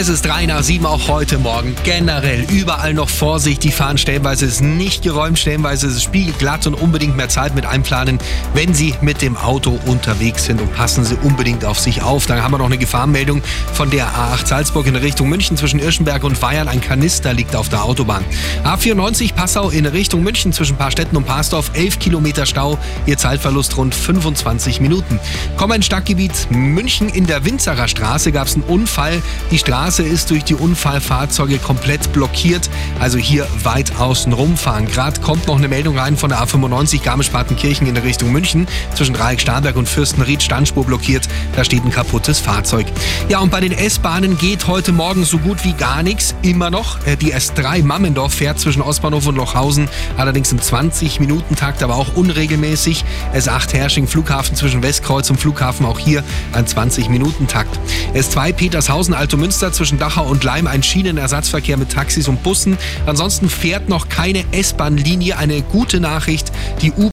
Es ist drei nach sieben auch heute Morgen. Generell überall noch Vorsicht. Die fahren stellenweise ist nicht geräumt, stellenweise ist es spiegelglatt und unbedingt mehr Zeit mit einplanen, wenn Sie mit dem Auto unterwegs sind und passen Sie unbedingt auf sich auf. Dann haben wir noch eine Gefahrenmeldung von der A8 Salzburg in Richtung München zwischen Irschenberg und Bayern. Ein Kanister liegt auf der Autobahn. A94 Passau in Richtung München zwischen Paarstetten und Parsdorf 11 Kilometer Stau. Ihr Zeitverlust rund 25 Minuten. Kommen Stadtgebiet München in der Winzerer Straße gab es einen Unfall. Die Straße ist durch die Unfallfahrzeuge komplett blockiert. Also hier weit außen rumfahren. Gerade kommt noch eine Meldung rein von der A95 Garmisch-Partenkirchen in Richtung München. Zwischen Dreieck-Starnberg und Fürstenried Standspur blockiert. Da steht ein kaputtes Fahrzeug. Ja, und bei den S-Bahnen geht heute Morgen so gut wie gar nichts. Immer noch. Äh, die S3 Mammendorf fährt zwischen Ostbahnhof und Lochhausen. Allerdings im 20-Minuten-Takt, aber auch unregelmäßig. S8 Hersching Flughafen zwischen Westkreuz und Flughafen auch hier ein 20-Minuten-Takt. S2 Petershausen Alto Münster zwischen Dachau und Leim ein Schienenersatzverkehr mit Taxis und Bussen. Ansonsten fährt noch keine S-Bahn-Linie. Eine gute Nachricht. Die U